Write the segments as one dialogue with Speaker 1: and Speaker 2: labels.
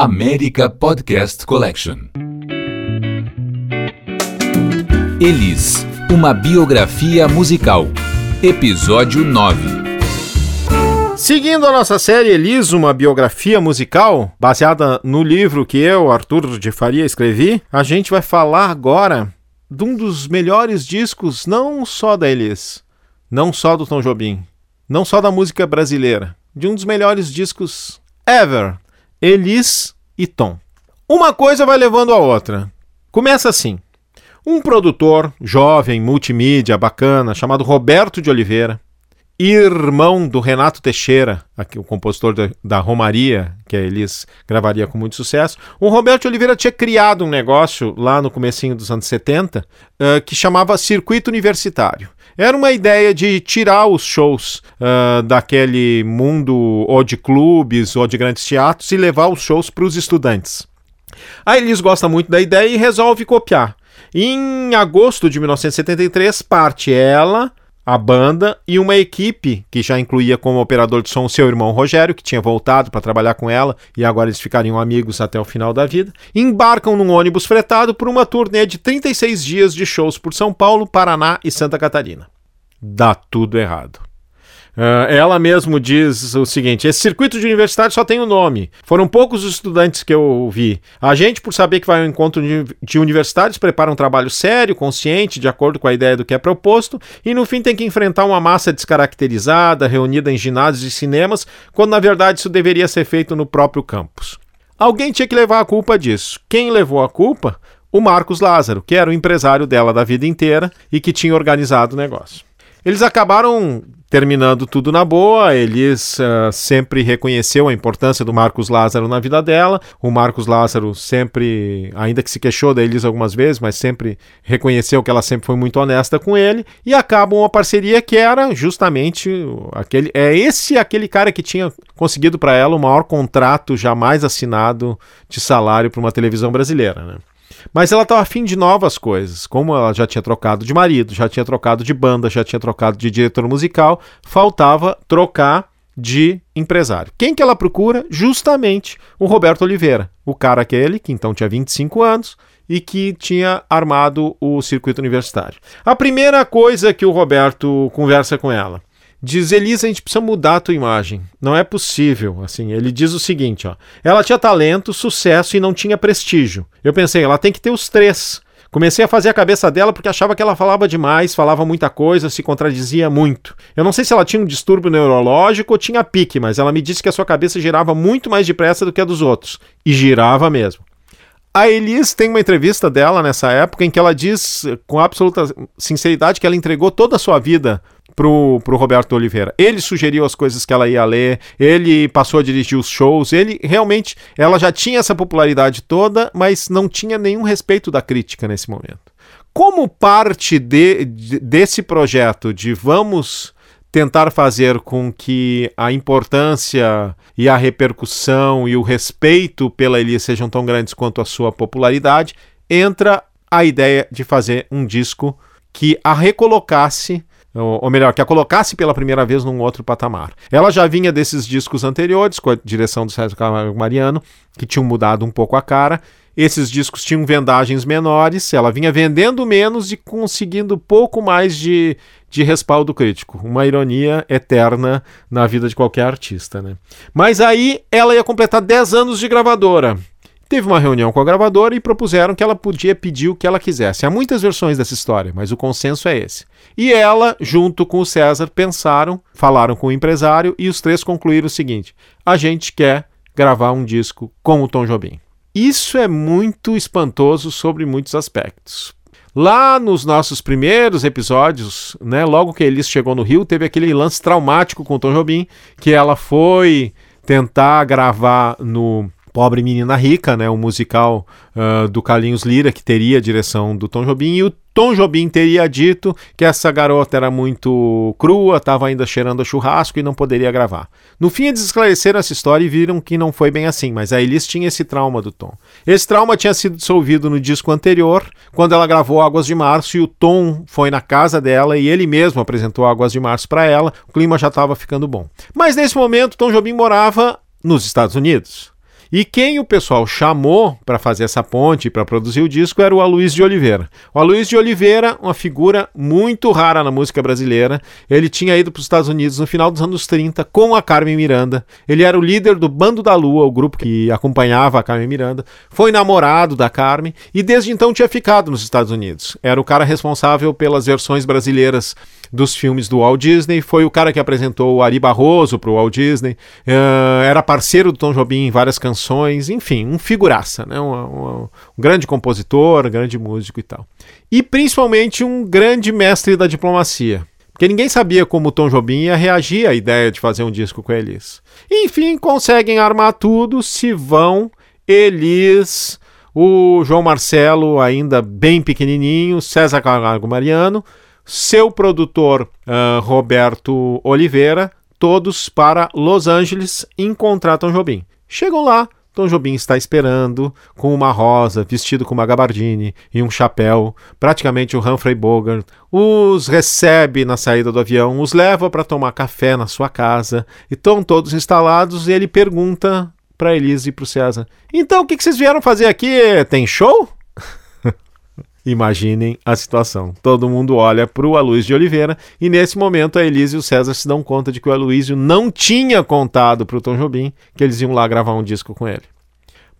Speaker 1: América Podcast Collection. Elis, uma biografia musical. Episódio 9.
Speaker 2: Seguindo a nossa série Elis, uma biografia musical, baseada no livro que eu, Arthur de Faria, escrevi, a gente vai falar agora de um dos melhores discos, não só da Elis, não só do Tom Jobim, não só da música brasileira, de um dos melhores discos ever, Elis e Tom. Uma coisa vai levando a outra. Começa assim. Um produtor jovem, multimídia, bacana, chamado Roberto de Oliveira, irmão do Renato Teixeira, o compositor da, Romaria, que a Elis gravaria com muito sucesso. O Roberto Oliveira tinha criado um negócio lá no comecinho dos anos 70 uh, que chamava Circuito Universitário. Era uma ideia de tirar os shows uh, daquele mundo ou de clubes ou de grandes teatros e levar os shows para os estudantes. A Elis gosta muito da ideia e resolve copiar. Em agosto de 1973, parte ela, a banda e uma equipe que já incluía como operador de som seu irmão Rogério, que tinha voltado para trabalhar com ela e agora eles ficariam amigos até o final da vida, embarcam num ônibus fretado por uma turnê de 36 dias de shows por São Paulo, Paraná e Santa Catarina. Dá tudo errado. Uh, ela mesmo diz o seguinte: esse circuito de universidade só tem o um nome. Foram poucos os estudantes que eu vi. A gente, por saber que vai ao encontro de, de universitários, prepara um trabalho sério, consciente, de acordo com a ideia do que é proposto, e no fim tem que enfrentar uma massa descaracterizada, reunida em ginásios e cinemas, quando na verdade isso deveria ser feito no próprio campus. Alguém tinha que levar a culpa disso. Quem levou a culpa? O Marcos Lázaro, que era o empresário dela da vida inteira e que tinha organizado o negócio. Eles acabaram terminando tudo na boa. Elis uh, sempre reconheceu a importância do Marcos Lázaro na vida dela. O Marcos Lázaro sempre, ainda que se queixou da Elis algumas vezes, mas sempre reconheceu que ela sempre foi muito honesta com ele. E acabam uma parceria que era justamente aquele. É esse aquele cara que tinha conseguido para ela o maior contrato jamais assinado de salário para uma televisão brasileira, né? Mas ela estava afim de novas coisas. Como ela já tinha trocado de marido, já tinha trocado de banda, já tinha trocado de diretor musical, faltava trocar de empresário. Quem que ela procura? Justamente o Roberto Oliveira, o cara aquele que então tinha 25 anos e que tinha armado o circuito universitário. A primeira coisa que o Roberto conversa com ela, Diz Elisa, a gente precisa mudar a tua imagem. Não é possível. Assim, ele diz o seguinte, ó. Ela tinha talento, sucesso e não tinha prestígio. Eu pensei, ela tem que ter os três. Comecei a fazer a cabeça dela porque achava que ela falava demais, falava muita coisa, se contradizia muito. Eu não sei se ela tinha um distúrbio neurológico ou tinha pique, mas ela me disse que a sua cabeça girava muito mais depressa do que a dos outros. E girava mesmo. A Elis tem uma entrevista dela nessa época em que ela diz com absoluta sinceridade que ela entregou toda a sua vida pro, pro Roberto Oliveira. Ele sugeriu as coisas que ela ia ler, ele passou a dirigir os shows, ele realmente, ela já tinha essa popularidade toda, mas não tinha nenhum respeito da crítica nesse momento. Como parte de, de desse projeto de vamos tentar fazer com que a importância e a repercussão e o respeito pela Elia sejam tão grandes quanto a sua popularidade, entra a ideia de fazer um disco que a recolocasse ou melhor, que a colocasse pela primeira vez num outro patamar. Ela já vinha desses discos anteriores, com a direção do Sérgio Camargo Mariano, que tinham mudado um pouco a cara. Esses discos tinham vendagens menores, ela vinha vendendo menos e conseguindo pouco mais de, de respaldo crítico. Uma ironia eterna na vida de qualquer artista. Né? Mas aí ela ia completar 10 anos de gravadora. Teve uma reunião com a gravadora e propuseram que ela podia pedir o que ela quisesse. Há muitas versões dessa história, mas o consenso é esse. E ela, junto com o César, pensaram, falaram com o empresário e os três concluíram o seguinte: a gente quer gravar um disco com o Tom Jobim. Isso é muito espantoso sobre muitos aspectos. Lá nos nossos primeiros episódios, né, logo que Elis chegou no Rio, teve aquele lance traumático com o Tom Jobim, que ela foi tentar gravar no Pobre Menina Rica, né, um musical uh, do Carlinhos Lira, que teria a direção do Tom Jobim, e o Tom Jobim teria dito que essa garota era muito crua, estava ainda cheirando a churrasco e não poderia gravar. No fim, eles esclareceram essa história e viram que não foi bem assim, mas a Elis tinha esse trauma do Tom. Esse trauma tinha sido dissolvido no disco anterior, quando ela gravou Águas de Março, e o Tom foi na casa dela e ele mesmo apresentou Águas de Março para ela, o clima já estava ficando bom. Mas nesse momento, Tom Jobim morava nos Estados Unidos. E quem o pessoal chamou para fazer essa ponte, para produzir o disco, era o Aloysio de Oliveira. O Aloysio de Oliveira, uma figura muito rara na música brasileira. Ele tinha ido para os Estados Unidos no final dos anos 30 com a Carmen Miranda. Ele era o líder do Bando da Lua, o grupo que acompanhava a Carmen Miranda. Foi namorado da Carmen e desde então tinha ficado nos Estados Unidos. Era o cara responsável pelas versões brasileiras dos filmes do Walt Disney, foi o cara que apresentou o Ari Barroso para o Walt Disney, uh, era parceiro do Tom Jobim em várias canções, enfim, um figuraça, né? Um, um, um, grande compositor, um grande músico e tal. E principalmente um grande mestre da diplomacia. Porque ninguém sabia como o Tom Jobim ia reagir à ideia de fazer um disco com Elis. Enfim, conseguem armar tudo, se vão, Elis, o João Marcelo ainda bem pequenininho, César Camargo Mariano, seu produtor uh, Roberto Oliveira, todos para Los Angeles encontrar Tom Jobim. Chegam lá, Tom Jobim está esperando, com uma rosa, vestido com uma gabardine e um chapéu, praticamente o Humphrey Bogart. Os recebe na saída do avião, os leva para tomar café na sua casa, e estão todos instalados e ele pergunta para Elise e para o César: Então, o que, que vocês vieram fazer aqui? Tem show? Imaginem a situação. Todo mundo olha para o Aloysio de Oliveira e nesse momento a Elise e o César se dão conta de que o Aloysio não tinha contado para o Tom Jobim que eles iam lá gravar um disco com ele.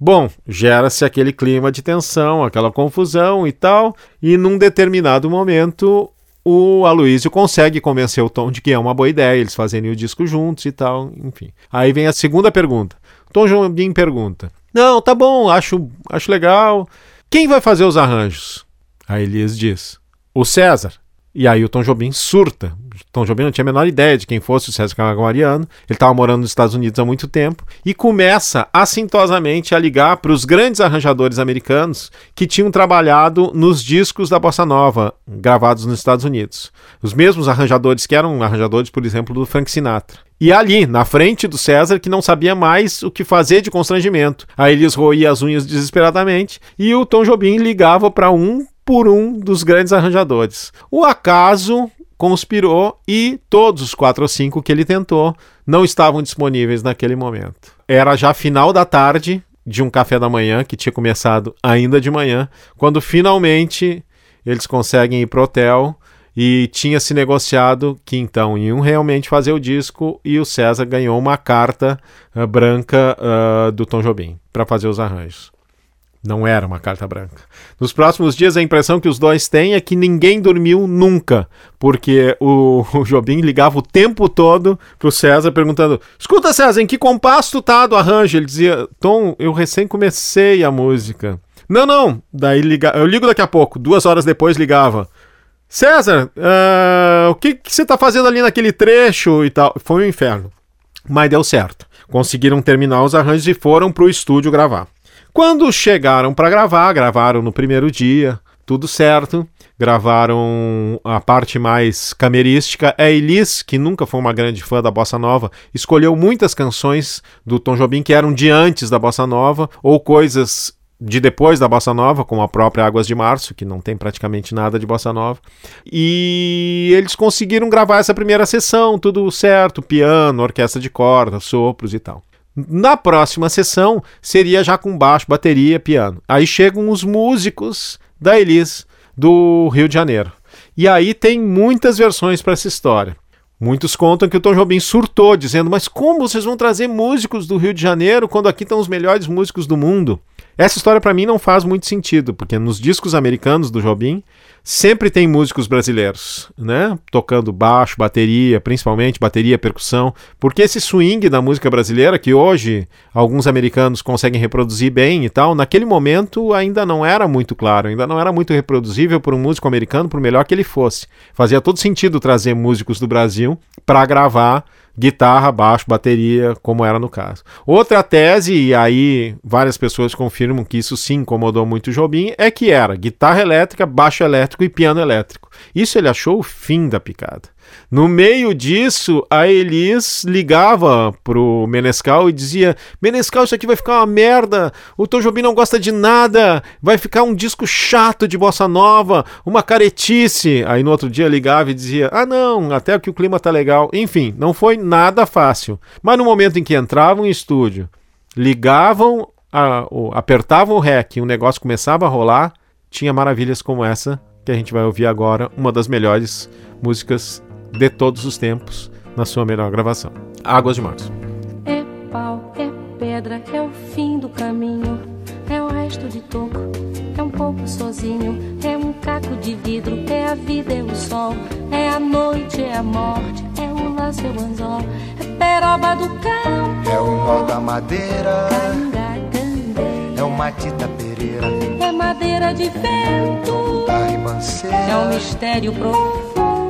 Speaker 2: Bom, gera-se aquele clima de tensão, aquela confusão e tal, e num determinado momento o Aloysio consegue convencer o Tom de que é uma boa ideia eles fazerem o disco juntos e tal, enfim. Aí vem a segunda pergunta. Tom Jobim pergunta: Não, tá bom, acho, acho legal. Quem vai fazer os arranjos? Aí Elias diz: O César. E aí o Tom Jobim surta. Tom Jobim não tinha a menor ideia de quem fosse o César Camargo Mariano. Ele estava morando nos Estados Unidos há muito tempo e começa assintosamente a ligar para os grandes arranjadores americanos que tinham trabalhado nos discos da bossa nova gravados nos Estados Unidos. Os mesmos arranjadores que eram arranjadores, por exemplo, do Frank Sinatra. E ali, na frente do César, que não sabia mais o que fazer de constrangimento. Aí eles roía as unhas desesperadamente e o Tom Jobim ligava para um por um dos grandes arranjadores. O acaso conspirou e todos os quatro ou cinco que ele tentou não estavam disponíveis naquele momento. Era já final da tarde de um café da manhã que tinha começado ainda de manhã, quando finalmente eles conseguem ir pro hotel e tinha se negociado que então iam realmente fazer o disco e o César ganhou uma carta uh, branca uh, do Tom Jobim para fazer os arranjos. Não era uma carta branca. Nos próximos dias, a impressão que os dois têm é que ninguém dormiu nunca, porque o, o Jobim ligava o tempo todo pro César perguntando: Escuta, César, em que compasso tu tá do arranjo? Ele dizia: Tom, eu recém comecei a música. Não, não. Daí liga... eu ligo daqui a pouco. Duas horas depois ligava. César, uh, o que, que você tá fazendo ali naquele trecho e tal? Foi um inferno. Mas deu certo. Conseguiram terminar os arranjos e foram pro estúdio gravar. Quando chegaram para gravar, gravaram no primeiro dia, tudo certo. Gravaram a parte mais camerística. A Elis, que nunca foi uma grande fã da bossa nova, escolheu muitas canções do Tom Jobim que eram de antes da bossa nova ou coisas de depois da bossa nova, como a própria Águas de Março, que não tem praticamente nada de bossa nova. E eles conseguiram gravar essa primeira sessão, tudo certo, piano, orquestra de cordas, sopros e tal. Na próxima sessão seria já com baixo, bateria, piano. Aí chegam os músicos da Elis do Rio de Janeiro. E aí tem muitas versões para essa história. Muitos contam que o Tom Jobim surtou, dizendo: Mas como vocês vão trazer músicos do Rio de Janeiro quando aqui estão os melhores músicos do mundo? Essa história para mim não faz muito sentido, porque nos discos americanos do Jobim sempre tem músicos brasileiros, né? Tocando baixo, bateria, principalmente bateria, percussão, porque esse swing da música brasileira que hoje alguns americanos conseguem reproduzir bem e tal, naquele momento ainda não era muito claro, ainda não era muito reproduzível por um músico americano, por melhor que ele fosse. Fazia todo sentido trazer músicos do Brasil para gravar guitarra, baixo, bateria, como era no caso. Outra tese, e aí várias pessoas confirmam que isso sim incomodou muito o Jobim, é que era guitarra elétrica, baixo elétrico e piano elétrico. Isso ele achou o fim da picada. No meio disso, a Elis ligava pro Menescal e dizia: Menescal, isso aqui vai ficar uma merda. O Tom Jobim não gosta de nada. Vai ficar um disco chato de bossa nova, uma caretice. Aí no outro dia ligava e dizia: Ah, não, até que o clima tá legal. Enfim, não foi nada fácil. Mas no momento em que entravam em estúdio, ligavam, a, o, apertavam o REC e o negócio começava a rolar, tinha maravilhas como essa que a gente vai ouvir agora, uma das melhores músicas de todos os tempos na sua melhor gravação. Águas de Março.
Speaker 3: É pau, é pedra, é o fim do caminho, é o resto de toco, é um pouco sozinho, é um caco de vidro, é a vida, é o sol, é a noite, é a morte, é o laço, é o anzol, é peroba do campo,
Speaker 4: é o nó da madeira, é o matita pereira,
Speaker 3: é madeira de vento, é um mistério profundo,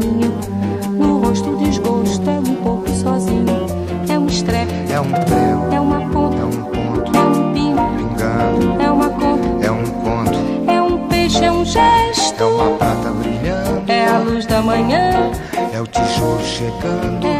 Speaker 3: caminho, no rosto desgosto, é um pouco sozinho, é um estrepe,
Speaker 4: é um prego,
Speaker 3: é uma
Speaker 4: é
Speaker 3: ponta,
Speaker 4: um ponto,
Speaker 3: é um pingo,
Speaker 4: pingando,
Speaker 3: é uma conta,
Speaker 4: é um conto,
Speaker 3: é um peixe, é um gesto,
Speaker 4: é uma prata brilhando,
Speaker 3: é a luz da manhã,
Speaker 4: é o tijolo chegando,
Speaker 3: é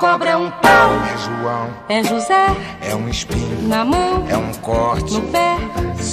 Speaker 3: Cobra, é um pau,
Speaker 4: É João,
Speaker 3: é José.
Speaker 4: É um espinho,
Speaker 3: na mão,
Speaker 4: é um corte,
Speaker 3: no pé.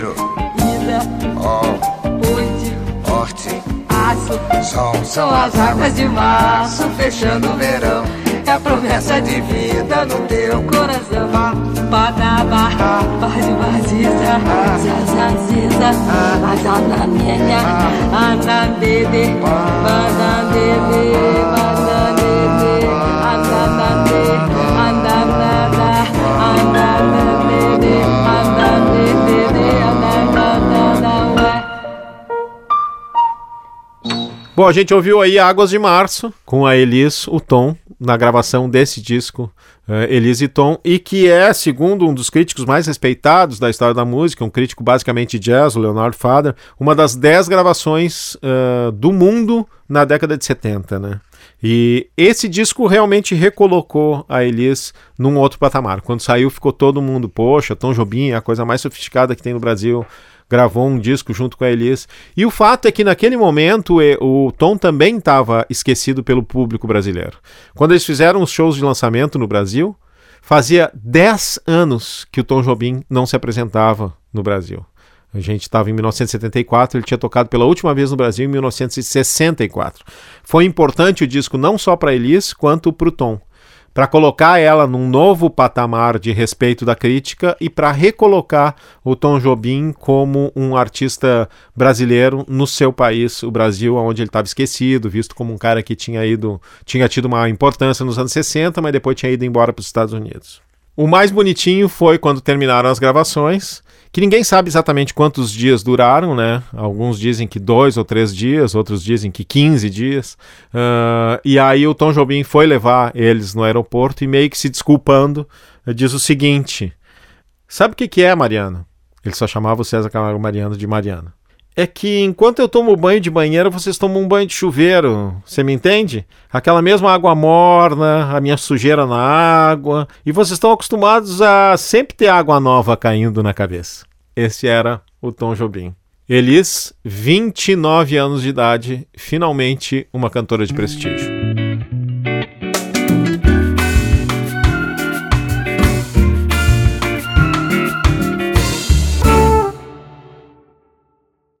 Speaker 4: hidro,
Speaker 3: ida,
Speaker 4: ol, horte,
Speaker 3: aço.
Speaker 4: sol,
Speaker 3: São as águas de março fechando o verão. É a promessa de vida no teu coração. Badaba, bade vaziza, zazaziza, azanamenya, anandede, banandede, banandede,
Speaker 2: Bom, a gente ouviu aí Águas de Março com a Elis, o Tom, na gravação desse disco, eh, Elis e Tom, e que é, segundo um dos críticos mais respeitados da história da música, um crítico basicamente jazz, o Leonard Fader, uma das dez gravações eh, do mundo na década de 70, né? E esse disco realmente recolocou a Elis num outro patamar. Quando saiu, ficou todo mundo, poxa, Tom Jobim é a coisa mais sofisticada que tem no Brasil gravou um disco junto com a Elis. E o fato é que naquele momento o Tom também estava esquecido pelo público brasileiro. Quando eles fizeram os shows de lançamento no Brasil, fazia 10 anos que o Tom Jobim não se apresentava no Brasil. A gente estava em 1974, ele tinha tocado pela última vez no Brasil em 1964. Foi importante o disco não só para Elis, quanto para o Tom para colocar ela num novo patamar de respeito da crítica e para recolocar o Tom Jobim como um artista brasileiro no seu país, o Brasil, onde ele estava esquecido, visto como um cara que tinha ido, tinha tido uma importância nos anos 60, mas depois tinha ido embora para os Estados Unidos. O mais bonitinho foi quando terminaram as gravações, que ninguém sabe exatamente quantos dias duraram, né? Alguns dizem que dois ou três dias, outros dizem que 15 dias. Ah, e aí o Tom Jobim foi levar eles no aeroporto e meio que se desculpando, diz o seguinte: Sabe o que, que é, Mariana? Ele só chamava o César Camargo Mariano de Mariano. É que enquanto eu tomo banho de banheira, vocês tomam um banho de chuveiro. Você me entende? Aquela mesma água morna, a minha sujeira na água. E vocês estão acostumados a sempre ter água nova caindo na cabeça. Esse era o Tom Jobim. Elis, 29 anos de idade, finalmente uma cantora de prestígio.